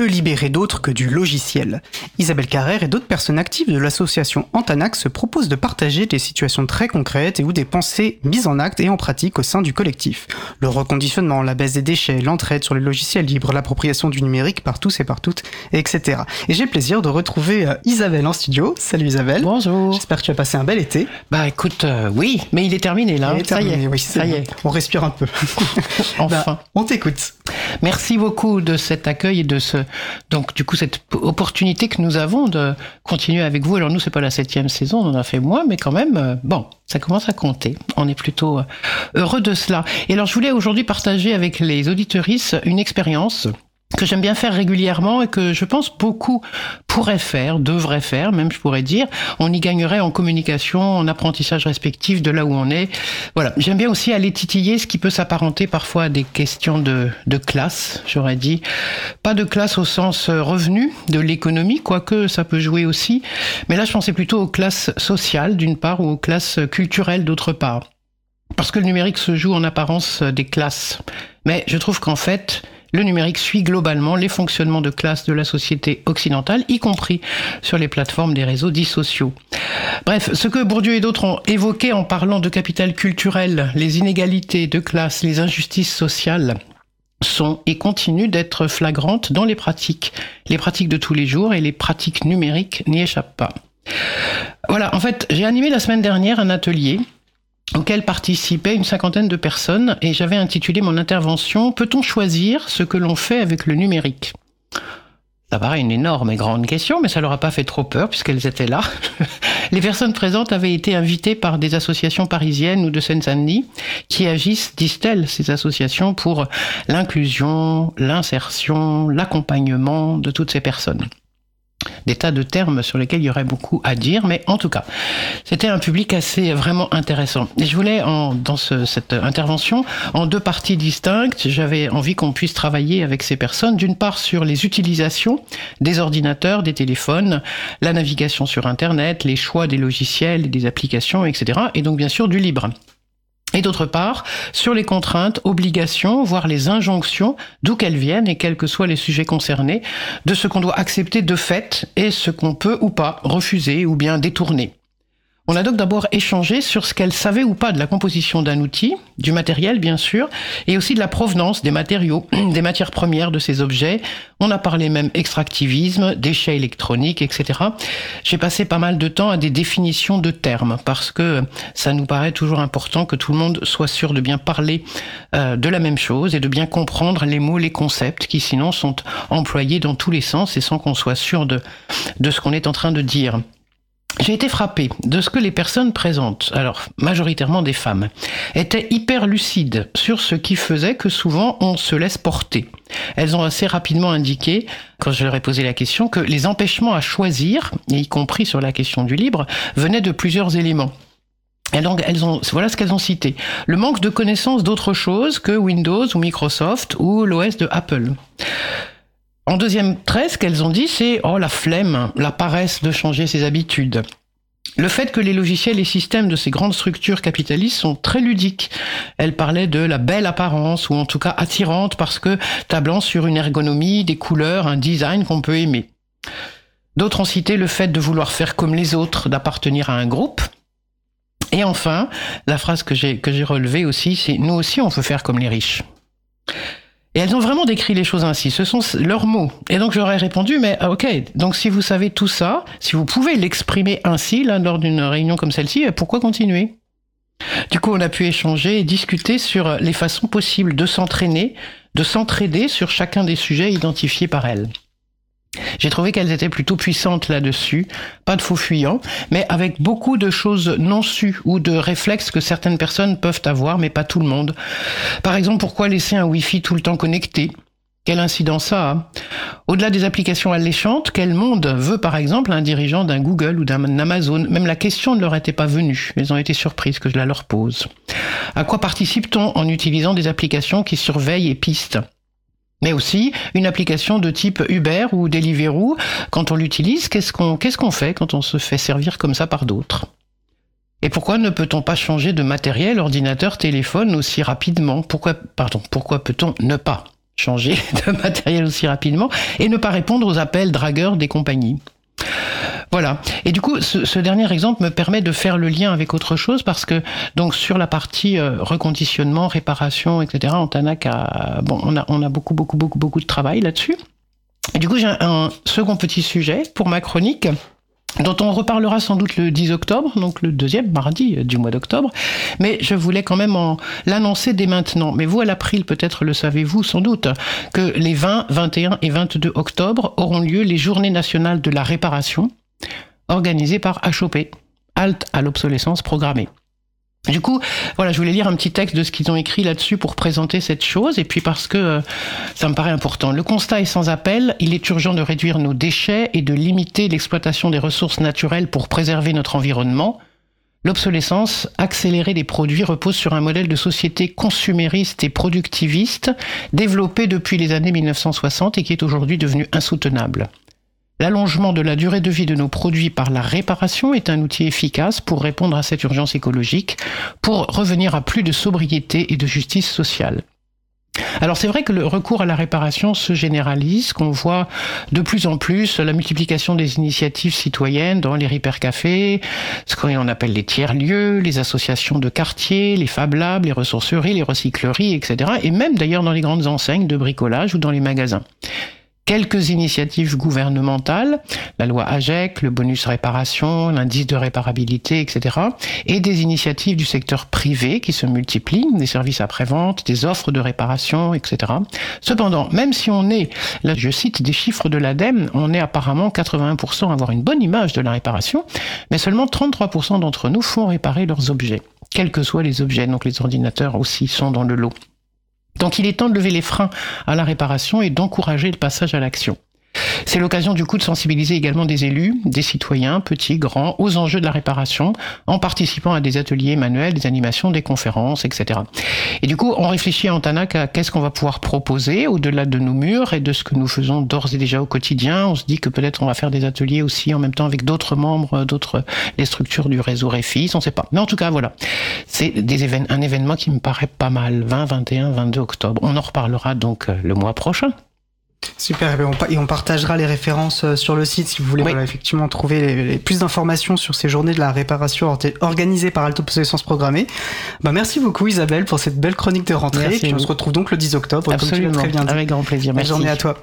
que libérer d'autres que du logiciel Isabelle Carrère et d'autres personnes actives de l'association Antanax se proposent de partager des situations très concrètes et ou des pensées mises en acte et en pratique au sein du collectif. Le reconditionnement, la baisse des déchets, l'entraide sur les logiciels libres, l'appropriation du numérique par tous et par toutes, etc. Et j'ai le plaisir de retrouver euh, Isabelle en studio. Salut Isabelle. Bonjour. J'espère que tu as passé un bel été. Bah écoute, euh, oui, mais il est terminé là. Il est terminé, ça y est. oui, ça y bon. est. On respire un peu. Enfin. Bah, on t'écoute. Merci beaucoup de cet accueil et de ce donc du coup cette opportunité que nous avons de continuer avec vous. Alors nous c'est pas la septième saison, on en a fait moins, mais quand même euh, bon, ça commence à compter. On est plutôt euh, heureux de cela. Et alors je voulais aujourd'hui partager avec les auditorices une expérience que j'aime bien faire régulièrement et que je pense beaucoup pourraient faire, devraient faire, même je pourrais dire. On y gagnerait en communication, en apprentissage respectif de là où on est. Voilà. J'aime bien aussi aller titiller ce qui peut s'apparenter parfois à des questions de, de classe, j'aurais dit. Pas de classe au sens euh, revenu de l'économie, quoique ça peut jouer aussi. Mais là, je pensais plutôt aux classes sociales d'une part ou aux classes culturelles d'autre part. Parce que le numérique se joue en apparence des classes. Mais je trouve qu'en fait, le numérique suit globalement les fonctionnements de classe de la société occidentale, y compris sur les plateformes des réseaux dits sociaux. Bref, ce que Bourdieu et d'autres ont évoqué en parlant de capital culturel, les inégalités de classe, les injustices sociales, sont et continuent d'être flagrantes dans les pratiques. Les pratiques de tous les jours et les pratiques numériques n'y échappent pas. Voilà, en fait, j'ai animé la semaine dernière un atelier auquel participaient une cinquantaine de personnes et j'avais intitulé mon intervention Peut-on choisir ce que l'on fait avec le numérique? Ça paraît une énorme et grande question, mais ça leur a pas fait trop peur puisqu'elles étaient là. Les personnes présentes avaient été invitées par des associations parisiennes ou de Seine-Saint-Denis qui agissent, disent-elles, ces associations pour l'inclusion, l'insertion, l'accompagnement de toutes ces personnes des tas de termes sur lesquels il y aurait beaucoup à dire, mais en tout cas, c'était un public assez vraiment intéressant. Et je voulais, en, dans ce, cette intervention, en deux parties distinctes, j'avais envie qu'on puisse travailler avec ces personnes, d'une part sur les utilisations des ordinateurs, des téléphones, la navigation sur Internet, les choix des logiciels, des applications, etc. Et donc bien sûr du libre et d'autre part sur les contraintes, obligations, voire les injonctions, d'où qu'elles viennent et quels que soient les sujets concernés, de ce qu'on doit accepter de fait et ce qu'on peut ou pas refuser ou bien détourner. On a donc d'abord échangé sur ce qu'elle savait ou pas de la composition d'un outil, du matériel bien sûr, et aussi de la provenance des matériaux, des matières premières de ces objets. On a parlé même extractivisme, déchets électroniques, etc. J'ai passé pas mal de temps à des définitions de termes, parce que ça nous paraît toujours important que tout le monde soit sûr de bien parler euh, de la même chose et de bien comprendre les mots, les concepts, qui sinon sont employés dans tous les sens et sans qu'on soit sûr de, de ce qu'on est en train de dire. J'ai été frappé de ce que les personnes présentes, alors majoritairement des femmes, étaient hyper lucides sur ce qui faisait que souvent on se laisse porter. Elles ont assez rapidement indiqué, quand je leur ai posé la question, que les empêchements à choisir, y compris sur la question du libre, venaient de plusieurs éléments. Et donc, elles ont, voilà ce qu'elles ont cité. Le manque de connaissance d'autre chose que Windows ou Microsoft ou l'OS de Apple. En deuxième trait, ce qu'elles ont dit, c'est oh la flemme, la paresse de changer ses habitudes. Le fait que les logiciels et systèmes de ces grandes structures capitalistes sont très ludiques. Elle parlait de la belle apparence, ou en tout cas attirante, parce que tablant sur une ergonomie, des couleurs, un design qu'on peut aimer. D'autres ont cité le fait de vouloir faire comme les autres, d'appartenir à un groupe. Et enfin, la phrase que j'ai relevée aussi, c'est nous aussi on veut faire comme les riches. Et elles ont vraiment décrit les choses ainsi. Ce sont leurs mots. Et donc j'aurais répondu, mais ah, ok, donc si vous savez tout ça, si vous pouvez l'exprimer ainsi là, lors d'une réunion comme celle-ci, pourquoi continuer? Du coup, on a pu échanger et discuter sur les façons possibles de s'entraîner, de s'entraider sur chacun des sujets identifiés par elles. J'ai trouvé qu'elles étaient plutôt puissantes là-dessus, pas de faux fuyants, mais avec beaucoup de choses non sues ou de réflexes que certaines personnes peuvent avoir, mais pas tout le monde. Par exemple, pourquoi laisser un Wi-Fi tout le temps connecté? Quelle incidence ça a? Au-delà des applications alléchantes, quel monde veut par exemple un dirigeant d'un Google ou d'un Amazon? Même la question ne leur était pas venue. Elles ont été surprises que je la leur pose. À quoi participe-t-on en utilisant des applications qui surveillent et pistent? Mais aussi une application de type Uber ou Deliveroo, quand on l'utilise, qu'est-ce qu'on fait quand on se fait servir comme ça par d'autres? Et pourquoi ne peut-on pas changer de matériel, ordinateur, téléphone aussi rapidement? Pourquoi pourquoi peut-on ne pas changer de matériel aussi rapidement et ne pas répondre aux appels dragueurs des compagnies? Voilà. Et du coup, ce, dernier exemple me permet de faire le lien avec autre chose parce que donc sur la partie euh, reconditionnement, réparation, etc. Antanac a bon, on a on a beaucoup beaucoup beaucoup beaucoup de travail là-dessus. Et du coup, j'ai un second petit sujet pour ma chronique dont on reparlera sans doute le 10 octobre, donc le deuxième mardi du mois d'octobre, mais je voulais quand même l'annoncer dès maintenant. Mais vous, à l'April, peut-être le savez-vous sans doute, que les 20, 21 et 22 octobre auront lieu les journées nationales de la réparation, organisées par HOP, Halte à l'obsolescence programmée. Du coup, voilà, je voulais lire un petit texte de ce qu'ils ont écrit là-dessus pour présenter cette chose, et puis parce que euh, ça me paraît important. Le constat est sans appel, il est urgent de réduire nos déchets et de limiter l'exploitation des ressources naturelles pour préserver notre environnement. L'obsolescence accélérée des produits repose sur un modèle de société consumériste et productiviste développé depuis les années 1960 et qui est aujourd'hui devenu insoutenable. L'allongement de la durée de vie de nos produits par la réparation est un outil efficace pour répondre à cette urgence écologique, pour revenir à plus de sobriété et de justice sociale. Alors c'est vrai que le recours à la réparation se généralise, qu'on voit de plus en plus la multiplication des initiatives citoyennes dans les cafés, ce qu'on appelle les tiers-lieux, les associations de quartiers, les Fab Labs, les ressourceries, les recycleries, etc. Et même d'ailleurs dans les grandes enseignes de bricolage ou dans les magasins quelques initiatives gouvernementales, la loi AGEC, le bonus réparation, l'indice de réparabilité, etc., et des initiatives du secteur privé qui se multiplient, des services après-vente, des offres de réparation, etc. Cependant, même si on est, là je cite des chiffres de l'ADEME, on est apparemment 81% à avoir une bonne image de la réparation, mais seulement 33% d'entre nous font réparer leurs objets, quels que soient les objets, donc les ordinateurs aussi sont dans le lot. Donc il est temps de lever les freins à la réparation et d'encourager le passage à l'action. C'est l'occasion du coup de sensibiliser également des élus, des citoyens, petits, grands, aux enjeux de la réparation, en participant à des ateliers manuels, des animations, des conférences, etc. Et du coup, on réfléchit à Antanac à qu'est-ce qu'on va pouvoir proposer au-delà de nos murs et de ce que nous faisons d'ores et déjà au quotidien. On se dit que peut-être on va faire des ateliers aussi en même temps avec d'autres membres, d'autres, les structures du réseau Réfis, on ne sait pas. Mais en tout cas, voilà. C'est un événement qui me paraît pas mal. 20, 21, 22 octobre. On en reparlera donc euh, le mois prochain. Super, et on, partagera les références euh, sur le site si vous voulez effectivement trouver les, plus d'informations sur ces journées de la réparation organisées par Alto Obsolescence Programmée. Bah, merci beaucoup Isabelle pour cette belle chronique de rentrée. et puis on se retrouve donc le 10 octobre. Absolument, comme tu très bien dit. avec grand plaisir. Belle journée à toi.